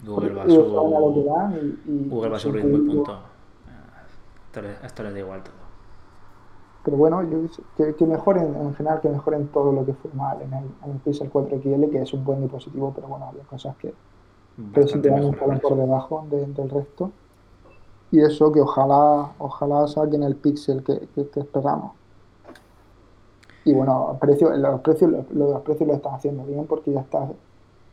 Google va a su, Google va a su ritmo y punto. Eh, Esto esto les da igual todo. Pero bueno, yo, que, que mejoren, en general, que mejoren todo lo que fue mal en el, en el Pixel 4 XL, que es un buen dispositivo, pero bueno, había cosas que, Bastante te dan un escalón por debajo de- del resto. Y eso que ojalá, ojalá saquen el Pixel que, que- que esperamos. Y bueno, precio, los precios, los, los precios lo están haciendo bien porque ya está,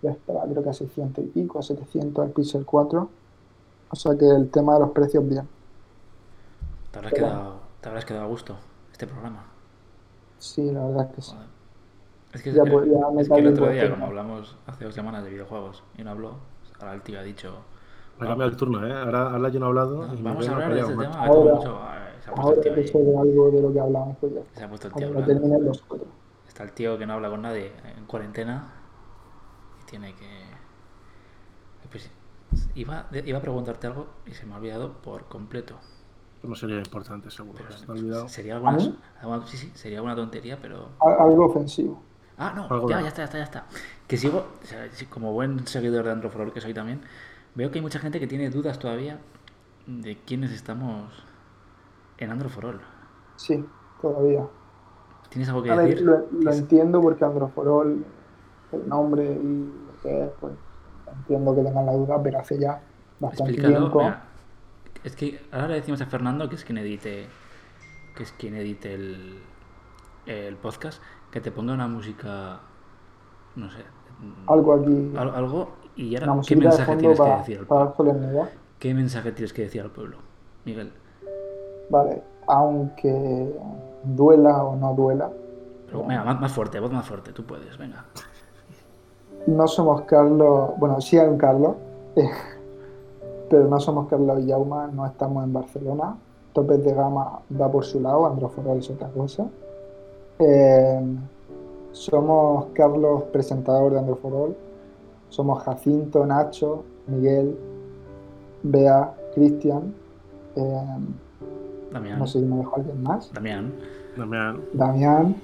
ya está creo que a 600 y pico, a 700 el Pixel 4. O sea que el tema de los precios bien. Te habrás, Pero quedado, te habrás quedado a gusto este programa. Sí, la verdad es que sí. Es que, Ya, el, pues, ya me es que el otro día, como hablamos hace dos semanas de videojuegos y no habló, ahora el tío ha dicho. Me cambia el turno, ¿eh? Ahora, ahora yo no he hablado. "No, y vamos a hablar de este tema. como Ahora- mucho, se ha puesto Ahora el tío que ahí. sé de algo de lo que hablamos, pues ya. Se ha puesto el tío los. Está el tío que no habla con nadie en cuarentena y tiene que. Pues, iba, iba a preguntarte algo y se me ha olvidado por completo. No sería importante, seguro. Pero Se me ha olvidado. sería alguna, sí, sí, sería alguna tontería, pero. Al- Algo ofensivo. Ah, no, Algo ya, ya está, ya está, ya está. Que sigo, o sea, sí, como buen seguidor de Androforol que soy también, veo que hay mucha gente que tiene dudas todavía de quiénes estamos en Androforol. Sí, todavía. ¿Tienes algo que A ver, decir? lo, entiendo porque Androforol, el nombre y lo que es, pues entiendo que tengan la duda, pero hace ya bastante Explícalo. tiempo. mira, es que ahora le decimos a Fernando, que es quien edite, que es quien edite el, el podcast, que te ponga una música, no sé, Algo aquí, al- algo y ahora qué mensaje tienes que decir al pueblo. solemnidad. ¿Qué mensaje tienes que decir al pueblo, Miguel? Vale, aunque duela o no duela, Pero, venga, más, más fuerte, voz más fuerte, tú puedes, venga. no somos Carlos, bueno, sí hay un Carlos, pero no somos Carlos Villauma, no estamos en Barcelona. Topes de gama va por su lado, Androforol es otra cosa. Eh, somos Carlos, presentador de Androforol. Somos Jacinto, Nacho, Miguel, Bea, Cristian. eh, Damián, no sé si me dejó alguien más. Damián, Damián, Damián,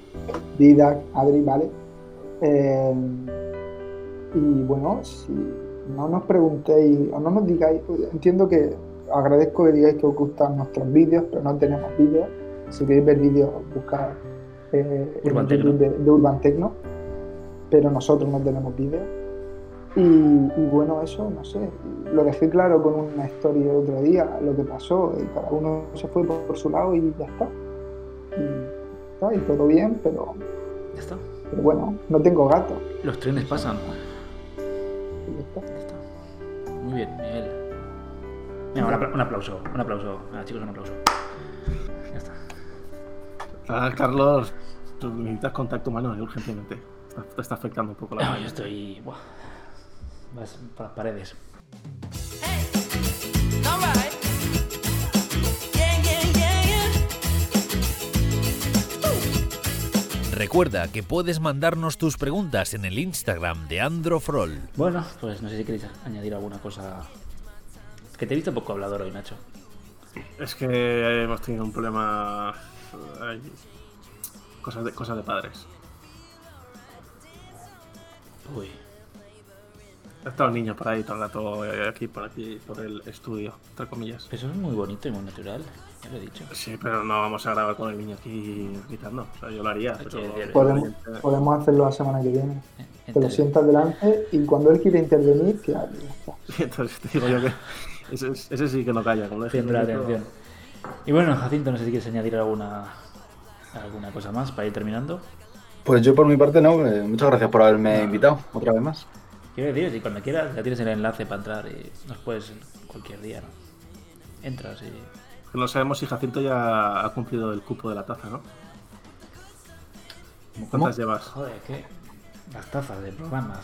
Didac, Adri, ¿vale? Eh, y bueno, si no nos preguntéis o no nos digáis, entiendo que agradezco que digáis que os gustan nuestros vídeos, pero no tenemos vídeos. Si queréis ver vídeos, buscad eh, Urban Tecno. De, de Urban Tecno, pero nosotros no tenemos vídeos. Y, y bueno, eso, no sé, lo dejé claro con una historia el otro día, lo que pasó, y cada uno se fue por, por su lado y ya está. Y, está, y todo bien, pero, ya está. pero bueno, no tengo gato. Los trenes pasan. Venga, un, apla- un aplauso, un aplauso. Venga, chicos, un aplauso. Ya está. Ah, Carlos, tú necesitas contacto humano eh, urgentemente. Está- Te está afectando un poco la No, yo estoy. Buah. Vas por las paredes. Recuerda que puedes mandarnos tus preguntas en el Instagram de Androfrol. Bueno, pues no sé si queréis añadir alguna cosa. Que te he visto poco hablador hoy, Nacho. Es que hemos tenido un problema. Cosas de, cosas de padres. Uy. Ha estado el niño por ahí todo el rato, eh, aquí, por aquí, por el estudio, entre comillas. Eso es muy bonito y muy natural. Ya lo he dicho. Sí, pero no vamos a grabar con el niño aquí gritando. O sea, yo lo haría, pero. Podemos, podemos hacerlo la semana que viene. Eh, Te lo entre- sientas delante y cuando él quiere intervenir, que hable. ya está. Entonces te digo yo que. Ese, ese sí que no calla, como lo dejes Tendrá atención. Y bueno, Jacinto, no sé si quieres añadir alguna alguna cosa más para ir terminando. Pues yo por mi parte no, eh, muchas gracias por haberme invitado otra vez más. Quiero decir, si cuando quieras ya tienes el enlace para entrar y nos puedes cualquier día, ¿no? Entras y... No sabemos si Jacinto ya ha cumplido el cupo de la taza, ¿no? ¿Cuántas llevas? Joder, que las tazas de programas.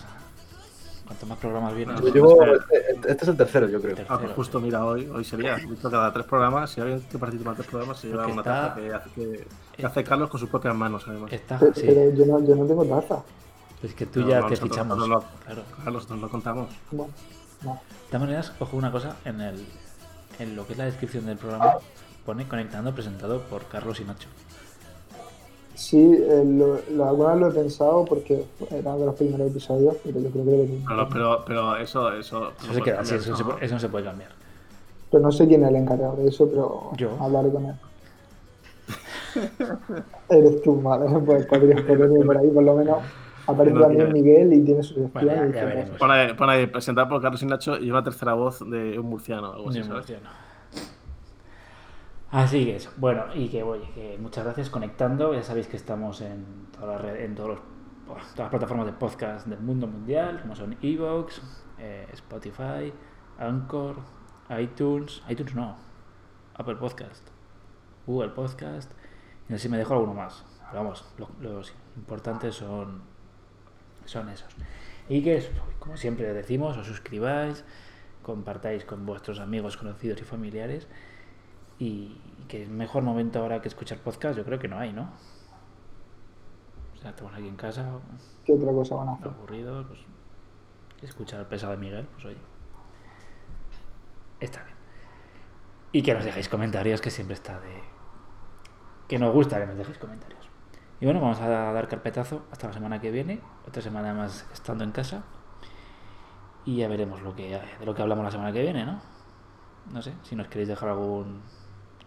Cuanto más programas vienen, Yo llevo, espera. este, este es el tercero, yo creo. Tercero. Ah, pues justo, mira, hoy, hoy sería. Visto cada tres programas, si alguien que participa en tres programas se lleva Porque una está- taza que hace, que, que hace Carlos con sus propias manos, además. está, sí. pero yo, no, yo no tengo taza. Es que tú No, ya no, te nosotros- fichamos. no, no. Claro. Carlos, nos lo contamos. Bueno, no. De todas maneras, ojo una cosa, en el en lo que es la descripción del programa pone conectando presentado por Carlos y Nacho. Sí, eh, lo, lo- alguna vez lo he pensado porque era de los primeros episodios, pero yo creo que debería- Pero, pero, eso, eso. Eso se queda eso, se puede- eso no se puede cambiar. Pero no sé quién es el encargado de eso, pero Yo. hablaré con él. Eres tú, madre, pues podrías ponerme por ahí, por lo menos. Aparece No también Miguel y tiene su. Bueno, ya- y ya veremos. Pon ahí, pon ahí, presentado por Carlos y Nacho y una tercera voz de un murciano algo así, murciano. Así que eso. Bueno, y que oye, que muchas gracias conectando. Ya sabéis que estamos en todas las red- en todos los- todas las plataformas de podcast del mundo mundial, como son Evox, eh, Spotify, Anchor, iTunes, iTunes no, Apple Podcast, Google Podcast, y no sé si me dejo alguno más. Pero vamos, lo- los importantes son, son esos. Y que, es, como siempre decimos, os suscribáis, compartáis con vuestros amigos, conocidos y familiares. Y que el mejor momento ahora que escuchar podcast, yo creo que no hay, ¿no? O sea, estamos aquí en casa, ¿Qué otra cosa van a hacer? aburridos, pues escuchar el pesado de Miguel, pues oye, está bien. Y que nos dejéis comentarios, que siempre está de... Que nos gusta que nos dejéis comentarios. Y bueno, vamos a dar carpetazo hasta la semana que viene, otra semana más estando en casa. Y ya veremos lo que, de lo que hablamos la semana que viene, ¿no? No sé, si nos queréis dejar algún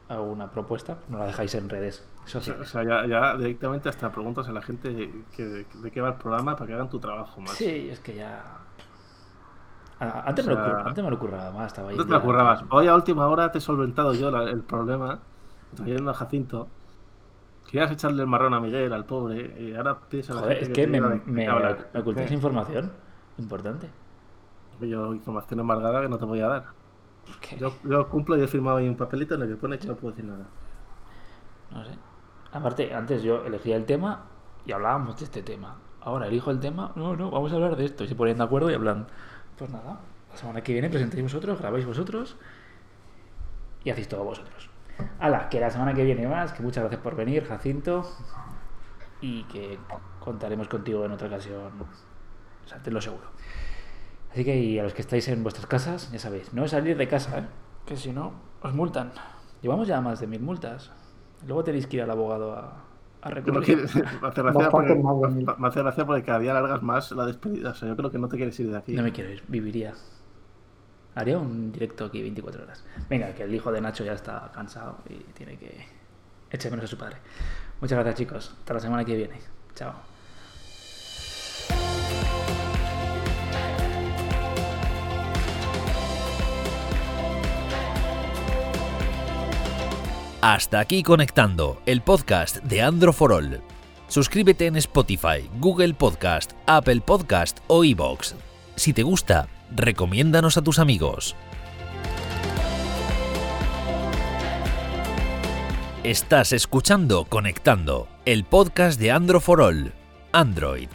alguna propuesta, nos la dejáis en redes O sea, sociales. o sea, ya, ya directamente hasta preguntas a la gente que, de qué va el programa para que hagan tu trabajo más. Sí, es que ya. Antes, O me, lo curra- antes me lo curraba más, estaba ahí. No te lo currabas. Hoy a última hora te he solventado yo la- el problema, trayendo a Jacinto. Querías echarle el marrón a Miguel, al pobre, y ahora pides a la Joder, es que me, me, me ocultáis ¿Qué? información importante. Yo información embargada que no te voy a dar. Yo, yo cumplo y he firmado ahí un papelito en el que pone que no puedo decir nada. No sé. Aparte, antes yo elegía el tema y hablábamos de este tema. Ahora elijo el tema, no, no, vamos a hablar de esto. Y se ponen de acuerdo y hablan. Pues nada, la semana que viene presentáis vosotros, grabáis vosotros y hacéis todo vosotros. Hala, que la semana que viene más, que muchas gracias por venir, Jacinto. Y que contaremos contigo en otra ocasión. O sea, te lo seguro. Así que y a los que estáis en vuestras casas, ya sabéis, no salir de casa, ¿eh? que si no, os multan. Llevamos ya más de mil multas. Luego tenéis que ir al abogado a, a recurrir. me hace gracia Bastante porque, más de mil. me hace gracia porque cada día largas más la despedida. O sea, yo creo que no te quieres ir de aquí. No me quiero ir, viviría. Haría un directo aquí 24 horas. Venga, que el hijo de Nacho ya está cansado y tiene que echar menos a su padre. Muchas gracias, chicos. Hasta la semana que viene. Chao. Hasta aquí conectando el podcast de Andro for All. Suscríbete en Spotify, Google Podcast, Apple Podcast o iBox. Si te gusta, recomiéndanos a tus amigos. Estás escuchando Conectando, el podcast de Andro for All. Android,